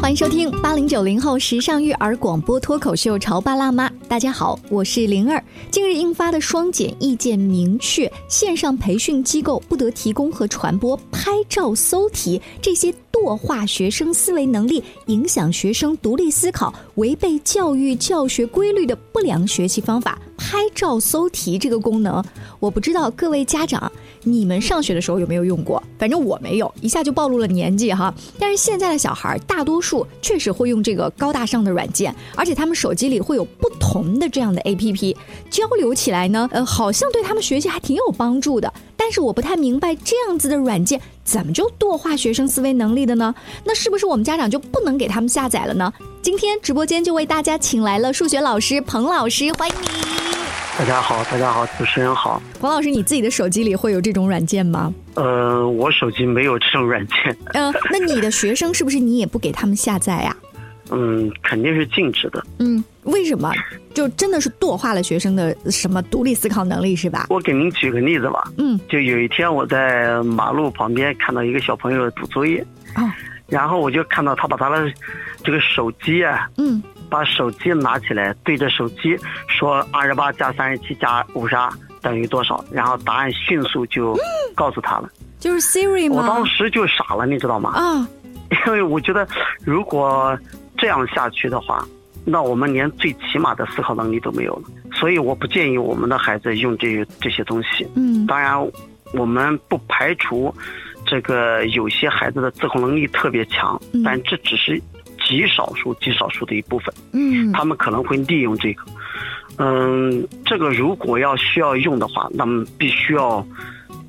欢迎收听八零九零后时尚育儿广播脱口秀《潮爸辣妈》。大家好，我是灵儿。近日印发的双减意见明确，线上培训机构不得提供和传播拍照搜题这些惰化学生思维能力、影响学生独立思考、违背教育教学规律的不良学习方法。拍照搜题这个功能，我不知道各位家长你们上学的时候有没有用过？反正我没有，一下就暴露了年纪哈。但是现在的小孩大多数确实会用这个高大上的软件，而且他们手机里会有不同的这样的 APP，交流起来呢，呃，好像对他们学习还挺有帮助的。但是我不太明白，这样子的软件怎么就惰化学生思维能力的呢？那是不是我们家长就不能给他们下载了呢？今天直播间就为大家请来了数学老师彭老师，欢迎你。大家好，大家好，主持人好。黄老师，你自己的手机里会有这种软件吗？呃，我手机没有这种软件。嗯，那你的学生是不是你也不给他们下载呀？嗯，肯定是禁止的。嗯，为什么？就真的是惰化了学生的什么独立思考能力是吧？我给您举个例子吧。嗯，就有一天我在马路旁边看到一个小朋友补作业，哦，然后我就看到他把他的这个手机啊，嗯，把手机拿起来对着手机说二十八加三十七加五十二等于多少，然后答案迅速就告诉他了。就是 Siri 吗？我当时就傻了，你知道吗？啊，因为我觉得如果这样下去的话，那我们连最起码的思考能力都没有了。所以我不建议我们的孩子用这这些东西。嗯当然，我们不排除这个有些孩子的自控能力特别强，嗯但这只是极少数、极少数的一部分，嗯他们可能会利用这个。嗯，这个如果要需要用的话，那么必须要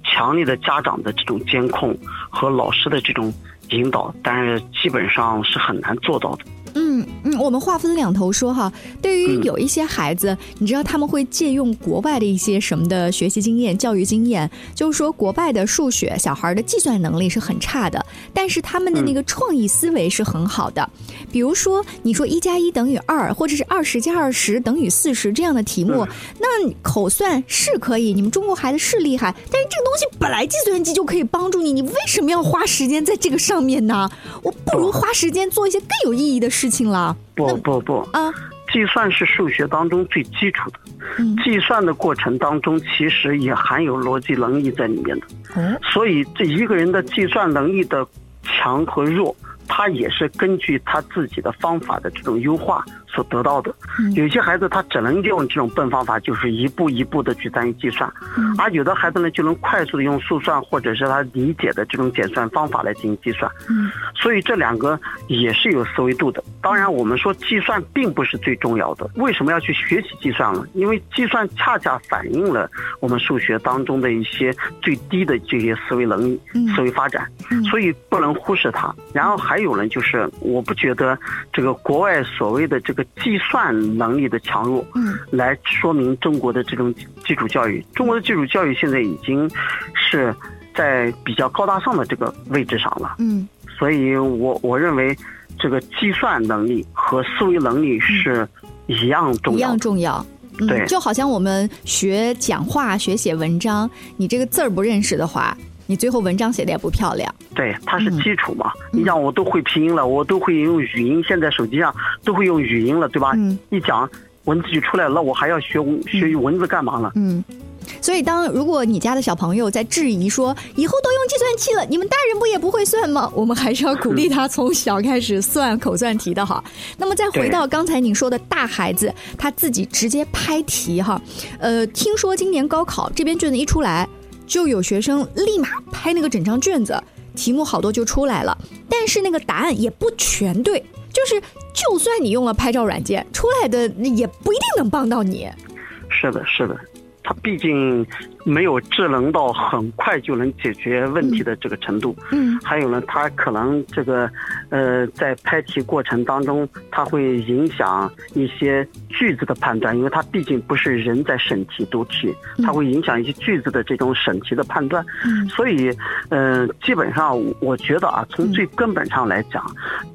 强烈的家长的这种监控和老师的这种引导，但是基本上是很难做到的。嗯嗯，我们话分两头说哈。对于嗯有一些孩子，你知道他们会借用国外的一些什么的学习经验、教育经验，就是说国外的数学小孩的计算能力是很差的，但是他们的那个创意思维是很好的。比如说，你说一加一等于二，或者是二十加二十等于四十这样的题目，那口算是可以，你们中国孩子是厉害，但是这个东西本来计算机就可以帮助你，你为什么要花时间在这个上面呢？我不如花时间做一些更有意义的事情了。不不不，啊，计算是数学当中最基础的，嗯，计算的过程当中其实也含有逻辑能力在里面的。哦，所以这一个人的计算能力的强和弱，他也是根据他自己的方法的这种优化所得到的。嗯有些孩子他只能用这种笨方法，就是一步一步的去参与计算，嗯而有的孩子呢就能快速的用速算或者是他理解的这种简算方法来进行计算。嗯所以这两个也是有思维度的。当然，我们说计算并不是最重要的。为什么要去学习计算呢？因为计算恰恰反映了我们数学当中的一些最低的这些思维能力、嗯思维发展，嗯所以不能忽视它。然后还有呢，就是我不觉得这个国外所谓的这个计算能力的强弱，嗯来说明中国的这种基础教育。中国的基础教育现在已经是在比较高大上的这个位置上了。嗯所以我我认为，这个计算能力和思维能力是一样重要一。样重要。嗯，对就好像我们学讲话、学写文章，你这个字儿不认识的话，你最后文章写的也不漂亮。对，它是基础嘛。嗯你像我都会拼音了，我都会用语音，现在手机上都会用语音了，对吧？嗯一讲文字就出来了，我还要学文学文字干嘛呢？嗯。所以，当如果你家的小朋友在质疑说以后都用计算器了，你们大人不也不会算吗？我们还是要鼓励他从小开始算口算题的哈。那么，再回到刚才您说的大孩子，他自己直接拍题哈。呃，听说今年高考这边卷子一出来，就有学生立马拍那个整张卷子，题目好多就出来了，但是那个答案也不全对，就是就算你用了拍照软件，出来的也不一定能帮到你。是的，是的。它毕竟没有智能到很快就能解决问题的这个程度。嗯。还有呢，它可能这个，呃，在拍题过程当中，它会影响一些句子的判断，因为它毕竟不是人在审题读题，它会影响一些句子的这种审题的判断。嗯。所以，呃，基本上我觉得啊，从最根本上来讲，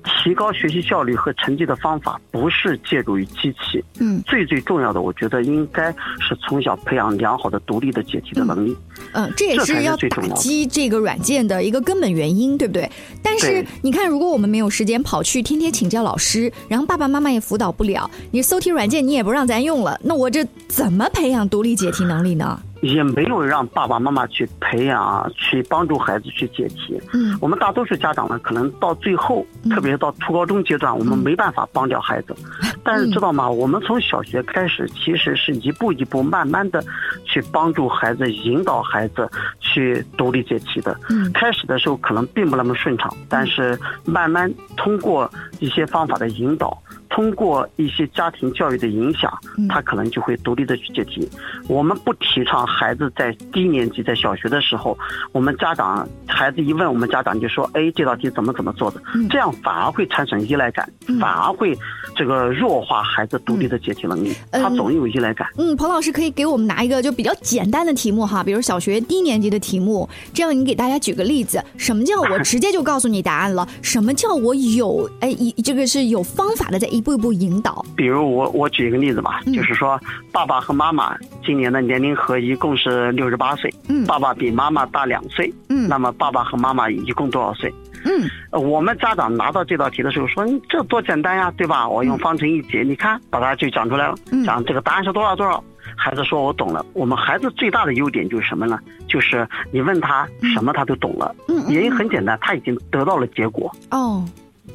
提高学习效率和成绩的方法不是借助于机器，嗯。最最重要的，我觉得应该是从小培养良好的独立的解题的能力。嗯，这也是要打击这个软件的一个根本原因，对不对？但是你看，如果我们没有时间跑去天天请教老师，然后爸爸妈妈也辅导不了，你搜题软件你也不让咱用了，那我这怎么培养独立解题能力呢？也没有让爸爸妈妈去培养、去帮助孩子去解题。嗯，我们大多数家长呢，可能到最后，特别是到初高中阶段，我们没办法帮掉孩子。但是知道吗？我们从小学开始，其实是一步一步、慢慢的去帮助孩子、引导孩子去独立解题的。嗯，开始的时候可能并不那么顺畅，但是慢慢通过一些方法的引导。通过一些家庭教育的影响，他可能就会独立的去解题。我们不提倡孩子在低年级、在小学的时候，我们家长孩子一问，我们家长就说：“哎，这道题怎么怎么做的？”这样反而会产生依赖感，反而会这个弱化孩子独立的解题能力。他总有依赖感。嗯，彭老师可以给我们拿一个就比较简单的题目哈，比如小学低年级的题目，这样你给大家举个例子，什么叫我直接就告诉你答案了？什么叫我有哎一这个是有方法的在一。步一步引导，比如我我举一个例子吧，就是说爸爸和妈妈今年的年龄和一共是六十八岁，嗯，爸爸比妈妈大两岁，嗯，那么爸爸和妈妈一共多少岁？嗯，我们家长拿到这道题的时候说，这多简单呀，对吧？我用方程一解，你看把它就讲出来了，讲这个答案是多少多少。孩子说我懂了。我们孩子最大的优点就是什么呢？就是你问他什么他都懂了，嗯，原因很简单，他已经得到了结果。哦。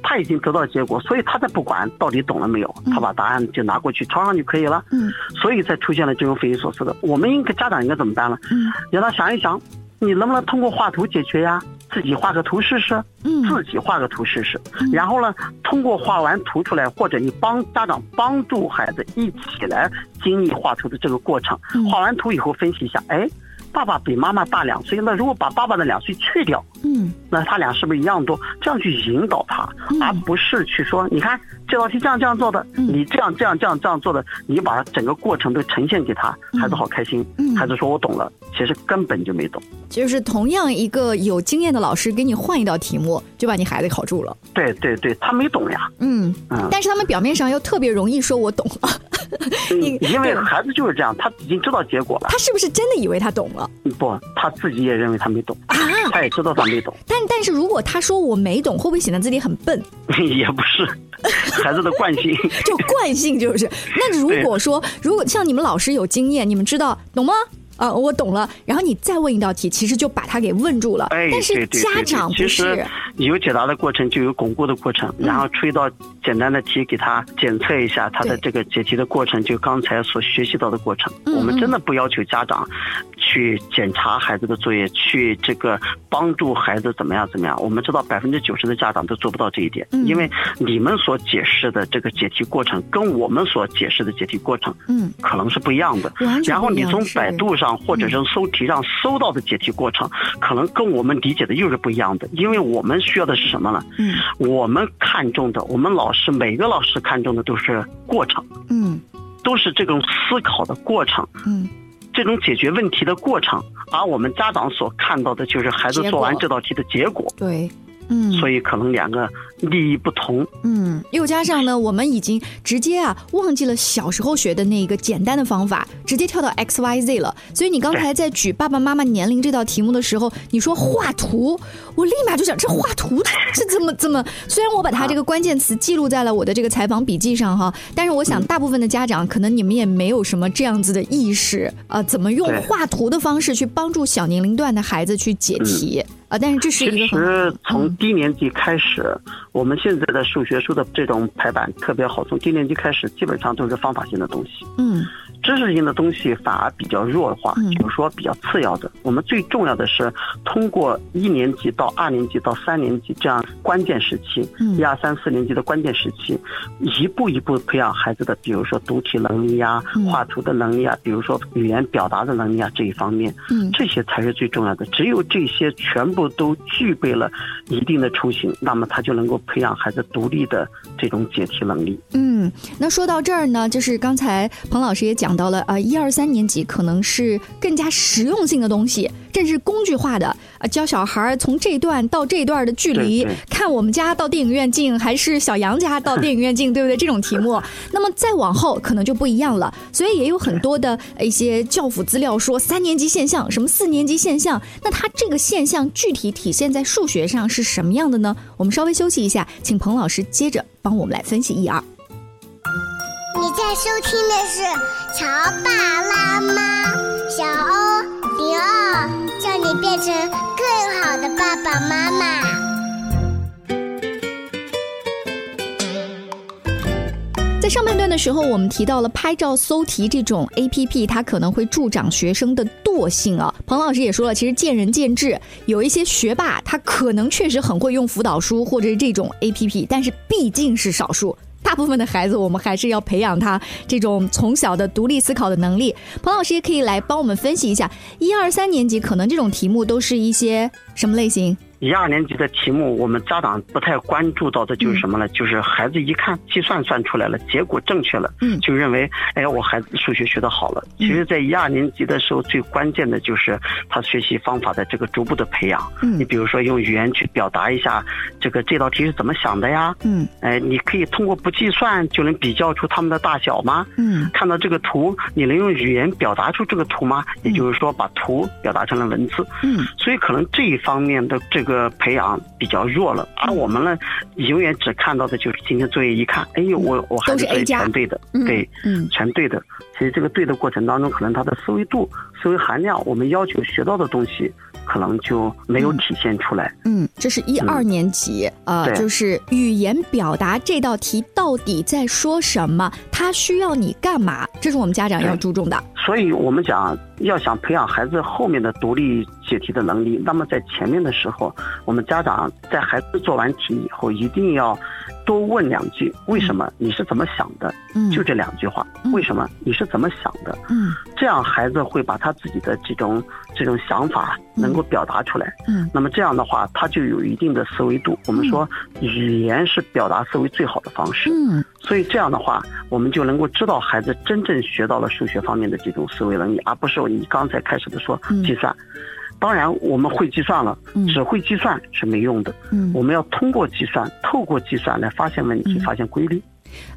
他已经得到结果，所以他才不管到底懂了没有，他把答案就拿过去抄上就可以了。嗯，所以才出现了这种匪夷所思的。我们应该家长应该怎么办呢？嗯，让他想一想，你能不能通过画图解决呀？自己画个图试试。嗯，自己画个图试试。然后呢，通过画完图出来，或者你帮家长帮助孩子一起来经历画图的这个过程。画完图以后分析一下，哎。爸爸比妈妈大两岁，那如果把爸爸的两岁去掉，嗯，那他俩是不是一样多？这样去引导他，而不是去说，你看这道题这样这样做的，你这样这样这样这样做的，你把整个过程都呈现给他，孩子好开心。孩子说我懂了，其实根本就没懂。就是同样一个有经验的老师给你换一道题目，就把你孩子考住了。对对对，他没懂呀。嗯嗯，但是他们表面上又特别容易说我懂了。因为孩子就是这样，他已经知道结果了。他是不是真的以为他懂了？不，他自己也认为他没懂啊。他也知道他没懂。但但是如果他说我没懂，会不会显得自己很笨？也不是，孩子的惯性。就惯性就是。那如果说，如果像你们老师有经验，你们知道懂吗？啊，我懂了。然后你再问一道题，其实就把他给问住了。哎，但是家长不是有解答的过程，就有巩固的过程，然后出一道简单的题给他检测一下他的这个解题的过程，就刚才所学习到的过程。我们真的不要求家长去检查孩子的作业，去这个帮助孩子怎么样怎么样。我们知道百分之九十的家长都做不到这一点，因为你们所解释的这个解题过程跟我们所解释的解题过程，嗯，可能是不一样的。然后你从百度上。或者是搜题上搜到的解题过程，可能跟我们理解的又是不一样的，因为我们需要的是什么呢？嗯，我们看重的，我们老师每个老师看重的都是过程，嗯，都是这种思考的过程，嗯，这种解决问题的过程，而我们家长所看到的就是孩子做完这道题的结果，对。嗯，所以可能两个利益不同。嗯，又加上呢，我们已经直接啊忘记了小时候学的那一个简单的方法，直接跳到 X Y Z 了。所以你刚才在举爸爸妈妈年龄这道题目的时候，你说画图，我立马就想，这画图这怎么怎么？虽然我把它这个关键词记录在了我的这个采访笔记上哈，但是我想大部分的家长可能你们也没有什么这样子的意识啊，怎么用画图的方式去帮助小年龄段的孩子去解题？啊，但是这是一个。其实从低年级开始，我们现在的数学书的这种排版特别好，从低年级开始基本上都是方法性的东西。嗯。知识性的东西反而比较弱化，就是说比较次要的。我们最重要的是通过一年级到二年级到三年级这样关键时期，一二三四年级的关键时期，一步一步培养孩子的，比如说读题能力呀、画图的能力啊，比如说语言表达的能力啊这一方面，这些才是最重要的。只有这些全部都具备了一定的雏形，那么他就能够培养孩子独立的这种解题能力。嗯。嗯，那说到这儿呢，就是刚才彭老师也讲到了啊，一二三年级可能是更加实用性的东西，甚至工具化的啊，教小孩儿从这段到这段的距离，看我们家到电影院近还是小杨家到电影院近，对不对？这种题目，那么再往后可能就不一样了。所以也有很多的一些教辅资料说三年级现象，什么四年级现象，那它这个现象具体体现在数学上是什么样的呢？我们稍微休息一下，请彭老师接着帮我们来分析一二。你在收听的是《乔爸拉妈》，小欧零二，叫你变成更好的爸爸妈妈。在上半段的时候，我们提到了拍照搜题这种 A P P，它可能会助长学生的惰性啊。彭老师也说了，其实见仁见智，有一些学霸他可能确实很会用辅导书或者是这种 A P P，但是毕竟是少数。大部分的孩子，我们还是要培养他这种从小的独立思考的能力。彭老师也可以来帮我们分析一下，一二三年级可能这种题目都是一些什么类型？一二年级的题目，我们家长不太关注到的就是什么呢？就是孩子一看计算算出来了，结果正确了，嗯，就认为，哎，我孩子数学学得好了。其实，在一二年级的时候，最关键的就是他学习方法的这个逐步的培养。嗯，你比如说用语言去表达一下这个这道题是怎么想的呀？嗯，哎，你可以通过不计算就能比较出它们的大小吗？嗯，看到这个图，你能用语言表达出这个图吗？也就是说，把图表达成了文字。嗯，所以可能这一方面的这个。个培养比较弱了，而我们呢，永远只看到的就是今天作业一看，哎呦，我我孩子作业全对的，对，嗯，全对的。其实这个对的过程当中，可能他的思维度、思维含量，我们要求学到的东西。可能就没有体现出来。嗯，这是一二年级啊，就是语言表达这道题到底在说什么？它需要你干嘛？这是我们家长要注重的。所以我们讲，要想培养孩子后面的独立解题的能力，那么在前面的时候，我们家长在孩子做完题以后，一定要。多问两句，为什么你是怎么想的？嗯，就这两句话，为什么你是怎么想的？嗯，这样孩子会把他自己的这种这种想法能够表达出来。嗯，那么这样的话，他就有一定的思维度。我们说，语言是表达思维最好的方式。嗯，所以这样的话，我们就能够知道孩子真正学到了数学方面的这种思维能力，而不是你刚才开始的说计算。当然，我们会计算了，只会计算是没用的。嗯，我们要通过计算，透过计算来发现问题，发现规律。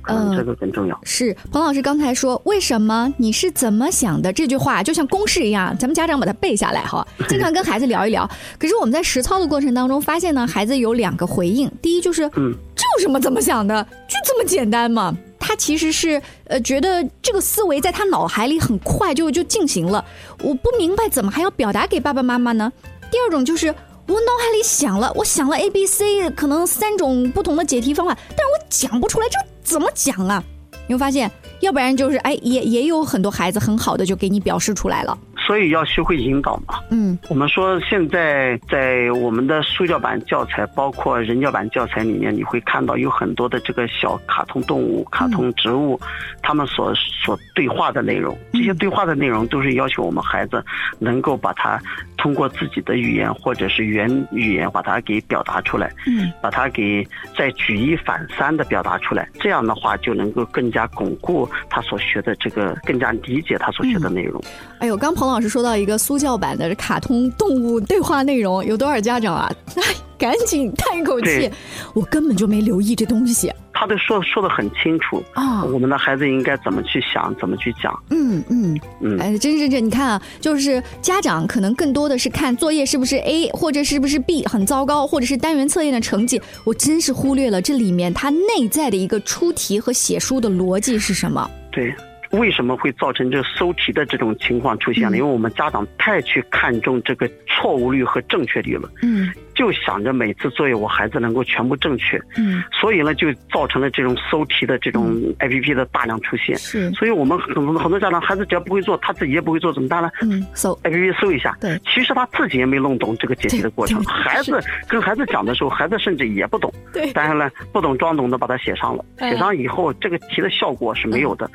嗯，这个更重要。是彭老师刚才说，为什么你是怎么想的？这句话就像公式一样，咱们家长把它背下来哈，经常跟孩子聊一聊。可是我们在实操的过程当中发现呢，孩子有两个回应。第一就是，嗯，这有什么怎么想的？就这么简单嘛。他其实是呃觉得这个思维在他脑海里很快就就进行了，我不明白怎么还要表达给爸爸妈妈呢？第二种就是我脑海里想了，我想了 A、B、C 可能三种不同的解题方法，但是我讲不出来，这怎么讲啊？你会发现，要不然就是哎也也有很多孩子很好的就给你表示出来了。所以要学会引导嘛。嗯，我们说现在在我们的书教版教材，包括人教版教材里面，你会看到有很多的这个小卡通动物、卡通植物，他们所所对话的内容。这些对话的内容都是要求我们孩子能够把它通过自己的语言或者是原语言把它给表达出来。嗯，把它给再举一反三的表达出来。这样的话就能够更加巩固他所学的这个，更加理解他所学的内容。哎呦，刚彭老师说到一个苏教版的卡通动物对话内容，有多少家长啊？哎，赶紧叹一口气，我根本就没留意这东西。他都说说的很清楚啊，我们的孩子应该怎么去想，怎么去讲。嗯嗯嗯，哎，真是这，你看啊，就是家长可能更多的是看作业是不是 A 或者是不是 B 很糟糕，或者是单元测验的成绩，我真是忽略了这里面它内在的一个出题和写书的逻辑是什么。对。为什么会造成这搜题的这种情况出现呢？因为我们家长太去看重这个错误率和正确率了。嗯。就想着每次作业我孩子能够全部正确，嗯，所以呢就造成了这种搜题的这种 A P P 的大量出现，是，所以我们很多很多家长孩子只要不会做，他自己也不会做，怎么办呢？嗯，搜 A P P 搜一下，对，其实他自己也没弄懂这个解题的过程，孩子跟孩子讲的时候，孩子甚至也不懂，对，但是呢不懂装懂的把它写上了，写上以后这个题的效果是没有的。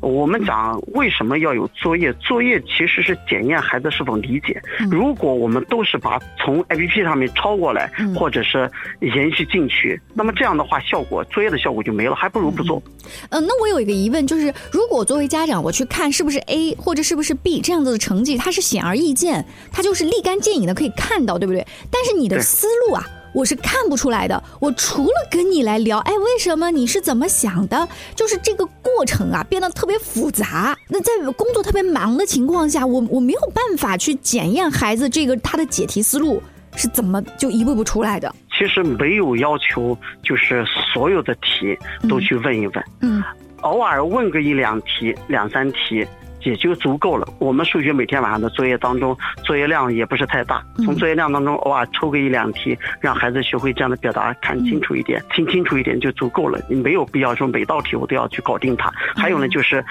我们讲为什么要有作业？作业其实是检验孩子是否理解。如果我们都是把从 A P P 上面抄过来，嗯或者是延续进去。那么这样的话，效果作业的效果就没了，还不如不做。呃，那我有一个疑问，就是如果作为家长，我去看是不是 A 或者是不是 B 这样子的成绩，它是显而易见，它就是立竿见影的可以看到，对不对？但是你的思路啊。我是看不出来的。我除了跟你来聊，哎，为什么你是怎么想的？就是这个过程啊，变得特别复杂。那在工作特别忙的情况下，我我没有办法去检验孩子这个他的解题思路是怎么就一步步出来的。其实没有要求，就是所有的题都去问一问，嗯偶尔问个一两题、两三题。也就足够了。我们数学每天晚上的作业当中，作业量也不是太大。嗯从作业量当中偶尔抽个一两题，让孩子学会这样的表达，看清楚一点，听清楚一点就足够了。你没有必要说每道题我都要去搞定它。还有呢，就是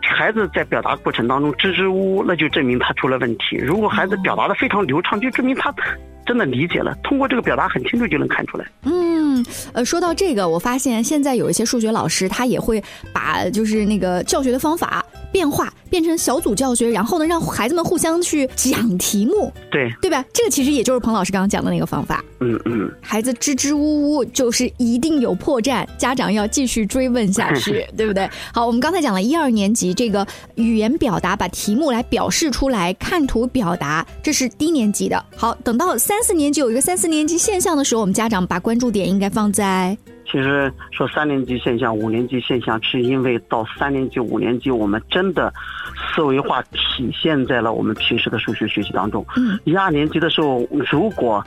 孩子在表达过程当中支支吾吾，那就证明他出了问题。如果孩子表达的非常流畅，就证明他真的理解了。通过这个表达很清楚就能看出来。嗯，呃，说到这个，我发现现在有一些数学老师，他也会把就是那个教学的方法变化，变成小组教学，然后呢，让孩子们互相去讲题目，对，对吧？这个其实也就是彭老师刚刚讲的那个方法。嗯嗯。孩子支支吾吾，就是一定有破绽，家长要继续追问下去，对不对？好，我们刚才讲了一二年级这个语言表达，把题目来表示出来，看图表达，这是低年级的。好，等到三四年级有一个三四年级现象的时候，我们家长把关注点应该放在其实说三年级现象、五年级现象，是因为到三年级、五年级，我们真的思维化体现在了我们平时的数学学习当中。嗯，一二年级的时候，如果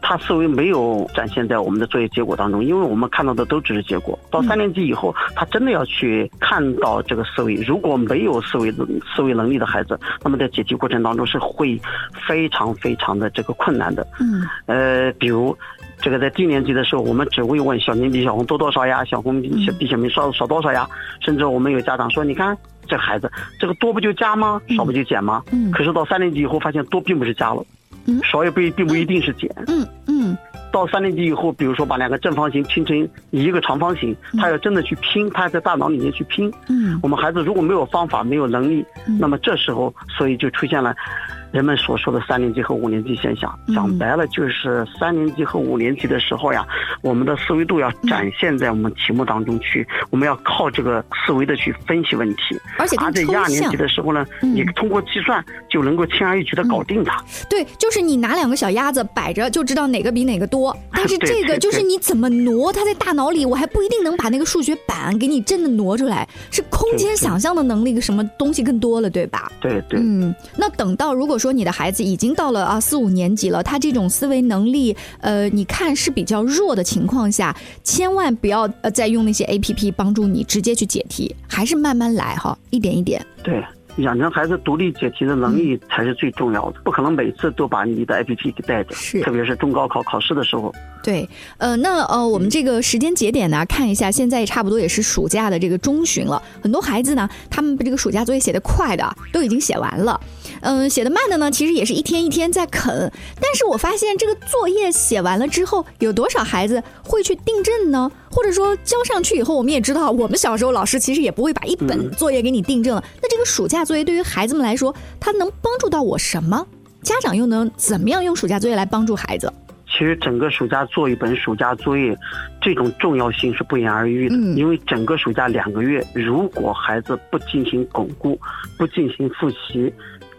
他思维没有展现在我们的作业结果当中，因为我们看到的都只是结果。到三年级以后，他真的要去看到这个思维。如果没有思维思维能力的孩子，那么在解题过程当中是会非常非常的这个困难的。嗯呃，比如这个在低年级的时候，我们只会问小明比小红多多少呀，小红比小比小明少少多少呀，甚至我们有家长说，你看这孩子这个多不就加吗？少不就减吗？嗯可是到三年级以后，发现多并不是加了，嗯少也不并不一定是减。嗯嗯到三年级以后，比如说把两个正方形拼成一个长方形，他要真的去拼，他要在大脑里面去拼。嗯我们孩子如果没有方法、没有能力，嗯那么这时候，所以就出现了人们所说的三年级和五年级现象。嗯讲白了，就是三年级和五年级的时候呀，我们的思维度要展现在我们题目当中去，我们要靠这个思维的去分析问题。而且在一二年级。的时候呢，嗯你通过计算就能够轻而易举的搞定它。对，就是你拿两个小鸭子摆着就知道哪个比哪个多，但是这个就是你怎么挪，它在大脑里，我还不一定能把那个数学板给你真的挪出来，是空间想象的能力，什么东西更多了，对吧？对对。嗯，那等到如果说你的孩子已经到了啊四五年级了，他这种思维能力，呃，你看是比较弱的情况下，千万不要呃再用那些 A P P 帮助你直接去解题，还是慢慢来哈，一点一点。对，养成孩子独立解题的能力才是最重要的，不可能每次都把你的 APP 给带着，特别是中高考考试的时候。对，呃，那呃，我们这个时间节点呢，看一下，现在差不多也是暑假的这个中旬了。很多孩子呢，他们这个暑假作业写得快的，都已经写完了。嗯，写的慢的呢，其实也是一天一天在啃。但是我发现这个作业写完了之后，有多少孩子会去订正呢？或者说交上去以后，我们也知道，我们小时候老师其实也不会把一本作业给你订正了。那这个暑假作业对于孩子们来说，它能帮助到我什么？家长又能怎么样用暑假作业来帮助孩子？其实整个暑假做一本暑假作业，这种重要性是不言而喻的。嗯因为整个暑假两个月，如果孩子不进行巩固，不进行复习，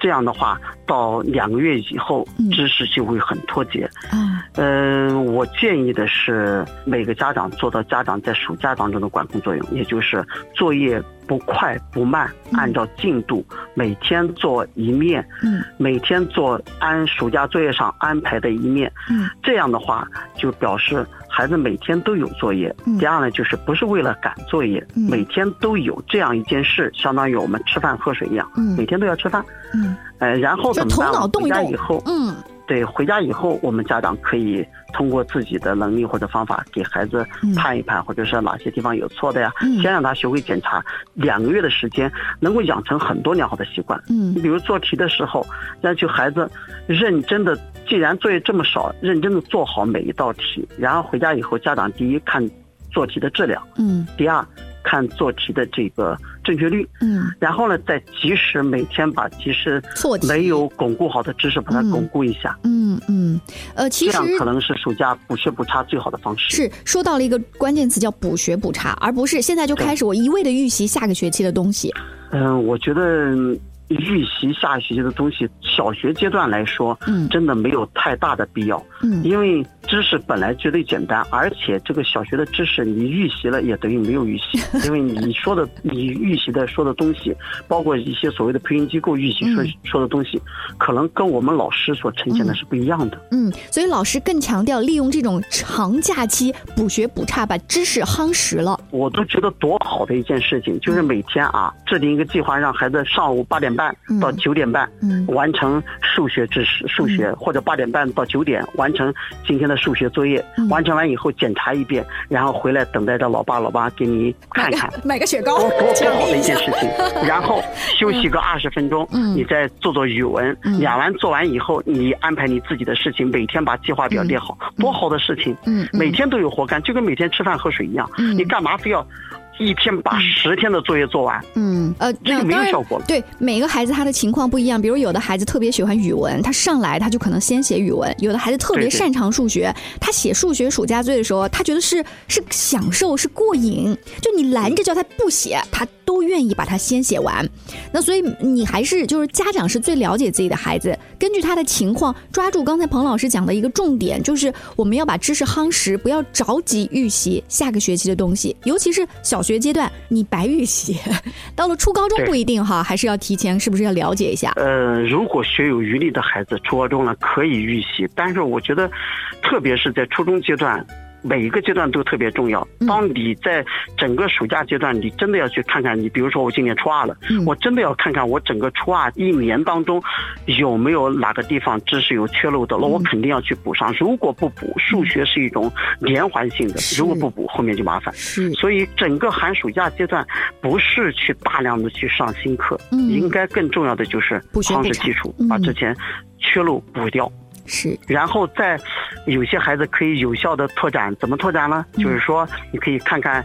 这样的话，到两个月以后嗯，知识就会很脱节。嗯，嗯，我建议的是每个家长做到家长在暑假当中的管控作用，也就是作业不快不慢，嗯。按照进度每天做一面，嗯。每天做按暑假作业上安排的一面。嗯。这样的话，就表示孩子每天都有作业。嗯。第二呢，就是不是为了赶作业，嗯。每天都有这样一件事，相当于我们吃饭喝水一样，嗯。每天都要吃饭。嗯。呃，然后怎么办？呢？回脑动一动。家以后，嗯对，回家以后，我们家长可以通过自己的能力或者方法，给孩子嗯判一判，或者是哪些地方有错的呀，嗯先让他学会检查。两个月的时间，能够养成很多良好的习惯。嗯你比如做题的时候，要求孩子认真的，既然作业这么少，认真的做好每一道题，然后回家以后，家长第一看做题的质量，嗯第二看做题的这个正确率，嗯，然后呢，再及时每天把及时错题没有巩固好的知识，把它嗯。巩固一下，嗯嗯，呃，其实这样可能是暑假补学补差最好的方式。是说到了一个关键词叫补学补差，而不是现在就开始我一味的预习下个学期的东西。嗯、我觉得嗯预习下学期的东西，小学阶段来说，嗯。真的没有太大的必要，嗯。因为知识本来绝对简单，而且这个小学的知识你预习了也等于没有预习，因为你说的你预习的说的东西，包括一些所谓的培训机构预习说、嗯。说的东西，可能跟我们老师所呈现的是不一样的。嗯，所以老师更强调利用这种长假期补学补差，把知识夯实了。我都觉得多好的一件事情，就是每天啊制定一个计划，让孩子上午八点半嗯到九点半，嗯完成数学知识，数学或者八点半到九点完成今天的数学作业，嗯完成完以后检查一遍，然后回来等待着老爸老妈给你看看。买个雪糕多多 奖多好的一件。事情，然后休息个二十分钟，嗯你再做做语文，嗯演完做完以后，你安排你自己的事情，每天把计划表列好，多好的事情，每天都有活干，就跟每天吃饭喝水一样，嗯你干嘛非要一天把十天的作业做完？嗯，呃，这个没有效果了。对，每个孩子他的情况不一样，比如有的孩子特别喜欢语文，他上来他就可能先写语文；有的孩子特别擅长数学，他写数学暑假作业的时候，他觉得是是享受是过瘾，就你拦着叫他不写，他都愿意把它先写完。那所以你还是就是家长是最了解自己的孩子，根据他的情况抓住刚才彭老师讲的一个重点，就是我们要把知识夯实，不要着急预习下个学期的东西，尤其是小学阶段，你白预习，到了初高中不一定哈，还是要提前是不是要了解一下？呃，如果学有余力的孩子，初高中了可以预习，但是我觉得，特别是在初中阶段。每一个阶段都特别重要。嗯。当你在整个暑假阶段，你真的要去看看你，比如说我今年初二了，嗯。我真的要看看我整个初二一年当中有没有哪个地方知识有缺漏的，那我嗯肯定要去补上。如果不补，数学是一种连环性的，如果不补，后面就麻烦。所以整个寒暑假阶段，不是去大量的去上新课，嗯。应该更重要的就是夯实基础嗯，把之前缺漏补掉。是，然后再有些孩子可以有效的拓展，怎么拓展呢？嗯。就是说，你可以看看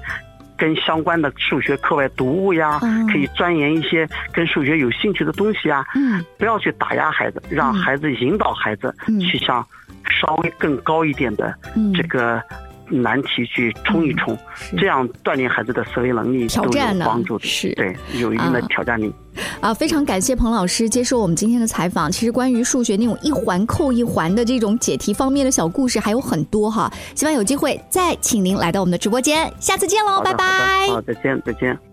跟相关的数学课外读物呀，哦可以钻研一些跟数学有兴趣的东西啊。嗯。不要去打压孩子，让嗯。孩子引导孩子嗯。去向稍微更高一点的嗯，这个难题去冲一冲，是这样锻炼孩子的思维能力都挑战呢有帮助的。是对，有一定的啊挑战力。啊，非常感谢彭老师接受我们今天的采访。其实关于数学那种一环扣一环的这种解题方面的小故事还有很多哈，希望有机会再请您来到我们的直播间。下次见喽，拜拜好，。好，再见，再见。